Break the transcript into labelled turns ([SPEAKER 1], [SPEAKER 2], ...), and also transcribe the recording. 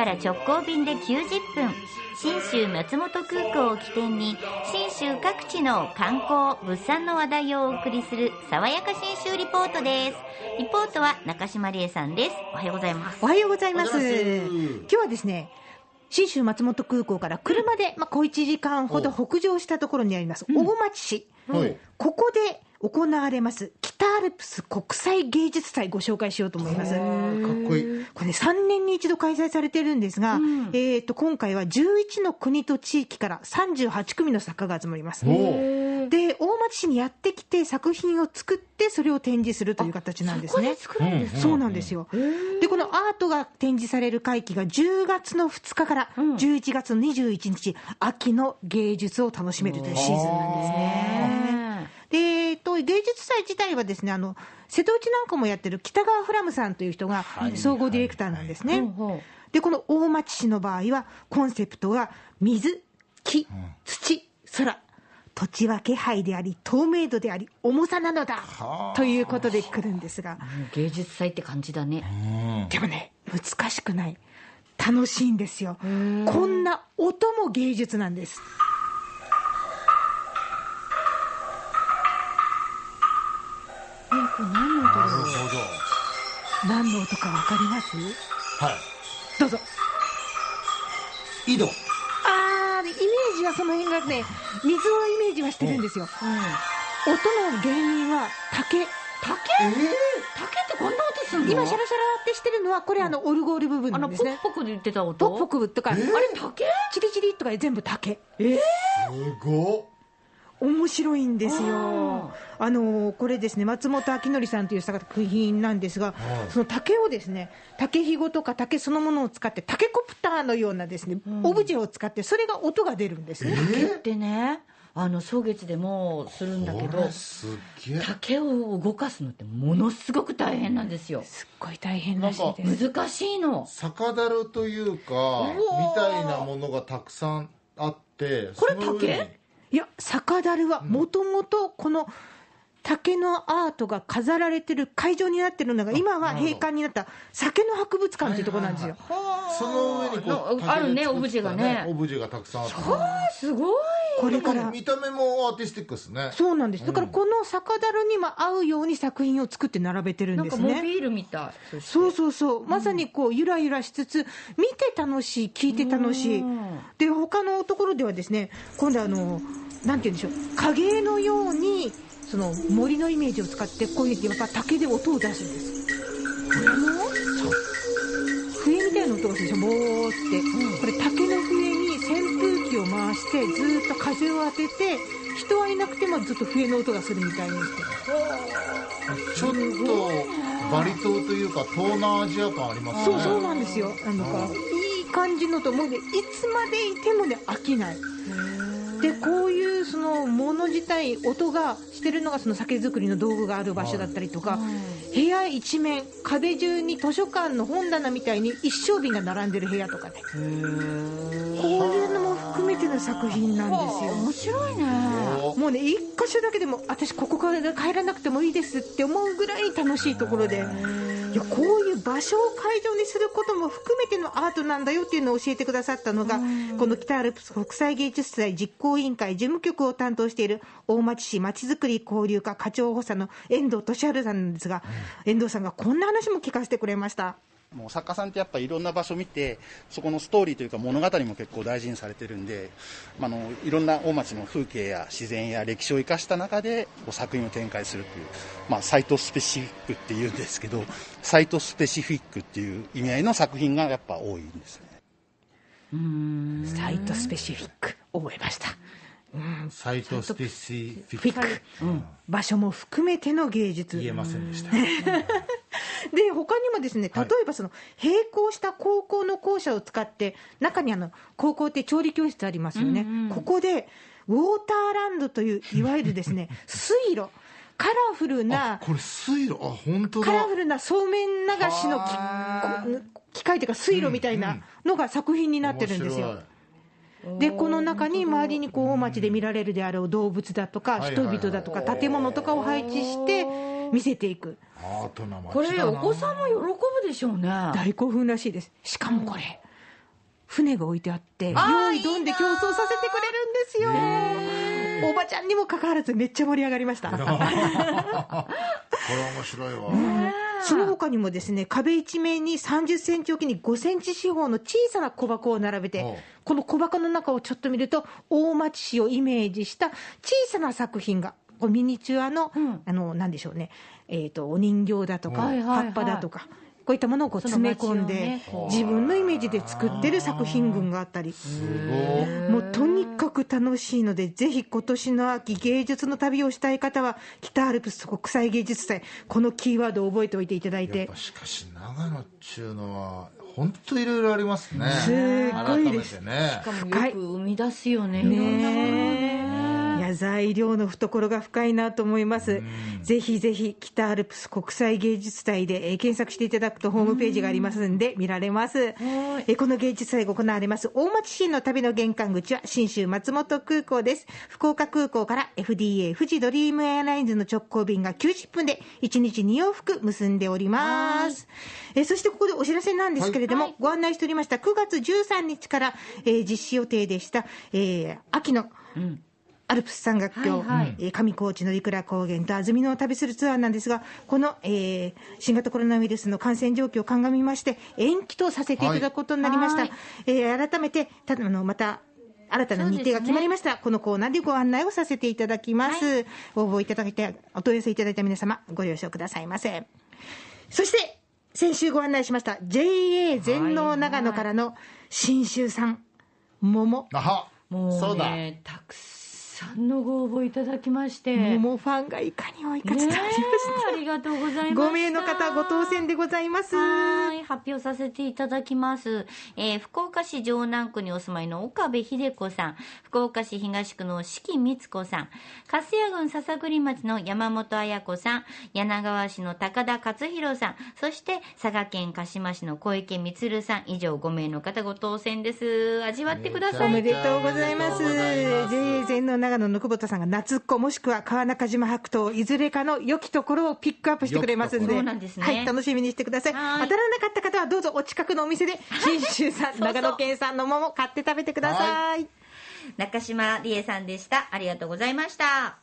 [SPEAKER 1] 岡から直行便で90分。信州松本空港を起点に信州各地の観光物産の話題をお送りする爽やか信州リポートです。リポートは中島理恵さんです。おはようございます。
[SPEAKER 2] おはようございます。今日はですね、信州松本空港から車で、まあ、小1時間ほど北上したところにあります、大町市。
[SPEAKER 3] はい。
[SPEAKER 2] ここで行われます、北アルプス国際芸術祭ご紹介しようと思います。
[SPEAKER 3] かっこいい。
[SPEAKER 2] これね、3年に一度開催されてるんですが、えー、と今回は11の国と地域から38組の作家が集まります。で、大町市にやってきて作品を作って、それを展示するという形なんですね。
[SPEAKER 1] 作るんです
[SPEAKER 2] そうなんですよ。で、このアートが展示される会期が10月の2日から11月の21日、秋の芸術を楽しめるというシーズンなんですね。で、えっと、芸術祭自体はですね、あの、瀬戸内なんかもやってる北川フラムさんという人が総合ディレクターなんですね。で、この大町市の場合は、コンセプトは水、木、土、空。土地は気配であり、透明度であり、重さなのだということで来るんですが、
[SPEAKER 1] 芸術祭って感じだね
[SPEAKER 2] でもね、難しくない。楽しいんですよ。こんな音も芸術なんです。
[SPEAKER 1] 何の音だろう
[SPEAKER 2] 何の音かわかります？
[SPEAKER 3] ど。は
[SPEAKER 2] どうぞ。
[SPEAKER 3] い。井戸。
[SPEAKER 2] あー、イメージはその辺がね、水をイメージはしてるんですよ。音の原因は竹。
[SPEAKER 1] 竹？
[SPEAKER 3] え
[SPEAKER 1] 竹ってこんな音するの？
[SPEAKER 2] 今、シャラシャラってしてるのは、これ、あの、オルゴール部分なんですね。
[SPEAKER 1] ポクポクで言ってた音
[SPEAKER 2] ポクポクとか、あれ、
[SPEAKER 1] 竹
[SPEAKER 2] チリチリとか全部竹。
[SPEAKER 3] すごっ。
[SPEAKER 2] 面白いんですよ。あのこれですね、松本明則さんという作品なんですが、その竹をですね、竹ひごとか竹そのものを使って、タケコプターのようなですね、オブジェを使って、それが音が出るんですね。
[SPEAKER 1] 竹ってねあの草月でもするんだけど。竹を動かすのってものすごく大変なんですよ
[SPEAKER 2] すっごい大変らしいです。
[SPEAKER 1] 難しいの
[SPEAKER 3] 酒樽というか、みたいなものがたくさんあって、
[SPEAKER 1] これ竹？
[SPEAKER 2] いや、酒樽はもともとこの竹のアートが飾られてる会場になってるのが、今は閉館になった酒の博物館というところなんですよ。
[SPEAKER 3] その上にこう、
[SPEAKER 1] のあるねオブジェがね。
[SPEAKER 3] オブジェがたくさんあって。
[SPEAKER 1] すごい。
[SPEAKER 2] これから。
[SPEAKER 3] 見た目もアーティスティックですね。
[SPEAKER 2] そうなんです。だからこの酒樽にも合うように作品を作って並べてるん
[SPEAKER 1] なん
[SPEAKER 2] ですね。
[SPEAKER 1] かモビールみたい。
[SPEAKER 2] そうそうそう、まさにこうゆらゆらしつつ、見て楽しい、聞いて楽しい、で他のところではですね、今度あの、なんて言うんでしょう、影絵のように、その森のイメージを使って、こういうふうにやっぱ竹で音を出すんです。これも笛みたいな音がするでしょ、ボーって、これ、竹の笛に扇風機を回して、ずーっと風を当てて、人はいなくてもずっと笛の音がするみたいにして。
[SPEAKER 3] ちょっとバリ島というか東南アジア感ありますね。
[SPEAKER 2] そうそうなんですよ。なんか、いい感じのと思うで、いつまでいてもね、飽きない。で、こういうそのもの自体、音がしてるのがその酒造りの道具がある場所だったりとか、部屋一面、壁中に図書館の本棚みたいに一升瓶が並んでる部屋とかね。こういうのも含めての作品なんですよ。
[SPEAKER 1] 面白いね。
[SPEAKER 3] お
[SPEAKER 2] もうね、一箇所だけでも、私ここから帰らなくてもいいですって思うぐらい楽しいところで、いや、こういう場所を会場にすることも含めてのアートなんだよっていうのを教えてくださったのが、この北アルプス国際芸術祭実行委員会事務局を担当している大町市まちづくり交流課課長補佐の遠藤俊治さんなんですが、遠藤さんがこんな話も聞かせてくれました。
[SPEAKER 4] もう作家さんってやっぱいろんな場所見てそこのストーリーというか物語も結構大事にされてるんで、まあ、あのいろんな大町の風景や自然や歴史を生かした中でこう作品を展開するという、まあ、サイトスペシフィックっていうんですけどサイトスペシフィックっていう意味合いの作品がやっぱ多いんですよね。
[SPEAKER 2] サイトスペシフィック、覚えました。
[SPEAKER 3] サイトスペシフィッ
[SPEAKER 2] フィック、場所も含めての芸術。
[SPEAKER 3] 言えませんでした。
[SPEAKER 2] で他にもですね例えばその並行した高校の校舎を使って中にあの高校って調理教室ありますよね、ここでウォーターランドといういわゆるですね 水路カラフル
[SPEAKER 3] あ
[SPEAKER 2] な
[SPEAKER 3] これ水路？あ本当だ。
[SPEAKER 2] カラフルなそうめん流しの機械というか水路みたいなのが作品になってるんですよ。でこの中に周りにこう大町で見られるであろう動物だとか人々だとか建物とかを配置して見せていく。
[SPEAKER 3] アートな街だな。
[SPEAKER 1] これお子さんも喜ぶでしょうね。
[SPEAKER 2] 大興奮らしいです。しかもこれ。船が置いてあって用意どんで競争させてくれるんですよ。おばちゃんにもかかわらずめっちゃ盛り上がりました。
[SPEAKER 3] これ面白いわ。
[SPEAKER 2] その他にもですね壁一面に30センチおきに5センチ四方の小さな小箱を並べてこの小箱の中をちょっと見ると大町市をイメージした小さな作品がこうミニチュアの、
[SPEAKER 1] うん。
[SPEAKER 2] あのなんでしょうね、えー、とお人形だとか、
[SPEAKER 1] はいはいはい。
[SPEAKER 2] 葉っぱだとかこういったものをこう詰め込んで、
[SPEAKER 1] その
[SPEAKER 2] 自分のイメージで作ってる作品群があったり。もうとにかく楽しいので、ぜひ今年の秋、芸術の旅をしたい方は、北アルプス国際芸術祭、このキーワードを覚えておいていただいて。
[SPEAKER 3] やっぱ、しかし長野っちゅうのは本当いろいろありますね。
[SPEAKER 2] すごいです。
[SPEAKER 3] 改めてね。
[SPEAKER 1] し。かもよく生み出すよね。
[SPEAKER 2] ね
[SPEAKER 1] いろんなものをね
[SPEAKER 2] 材料の懐が深いなと思います。ぜひぜひ北アルプス国際芸術祭でえー検索していただくとホームページがありますんで見られます。えーこの芸術祭が行われます大町市の旅の玄関口は信州松本空港です。福岡空港から FDA 富士ドリームエアラインズの直行便が90分で1日2往復結んでおります。えーそしてここでお知らせなんですけれども、
[SPEAKER 1] はい
[SPEAKER 2] ご案内しておりました9月13日から、えー実施予定でした、えー秋の
[SPEAKER 1] うん
[SPEAKER 2] アルプス山岳橋、
[SPEAKER 1] はいはい
[SPEAKER 2] えー上高地のリクラ高原と安曇野を旅するツアーなんですが、この、えー新型コロナウイルスの感染状況を鑑みまして、延期とさせていただくことになりました。
[SPEAKER 1] はい
[SPEAKER 2] えー改めて、ただあのまた新たな日程が決まりましたら、このコーナーでご案内をさせていただきます。応募いただいて、お問い合わせいただいた皆様、ご了承くださいませ。そして、先週ご案内しました JA 全農長野からの信州産桃。
[SPEAKER 3] あは
[SPEAKER 1] も
[SPEAKER 3] そううだ。
[SPEAKER 1] ね、たくさんのご応募いただきまして。
[SPEAKER 2] 桃ファンがいかに多いか伝わりました。
[SPEAKER 1] ありがとうございます。
[SPEAKER 2] 5名の方ご当選でございます。
[SPEAKER 1] はい、発表させていただきます。えー福岡市城南区にお住まいの岡部秀子さん、福岡市東区の四季光子さん、粕谷郡篠栗町の山本彩子さん、柳川市の高田勝弘さん、そして佐賀県鹿島市の小池光さん、以上5名の方ご当選です。味わってください。
[SPEAKER 3] おめでとうございます。
[SPEAKER 2] JA 全農長野の久保田さんが夏っ子もしくは川中島白桃いずれかの良きところをピックアップしてくれますんで、
[SPEAKER 1] そうなんですね
[SPEAKER 2] はい、楽しみにしてください。
[SPEAKER 1] はい
[SPEAKER 2] 当たらなかった方はどうぞお近くのお店で信州産、
[SPEAKER 1] そう
[SPEAKER 2] 長野県産の桃買って食べてください。
[SPEAKER 1] 中島理恵さんでした。ありがとうございました。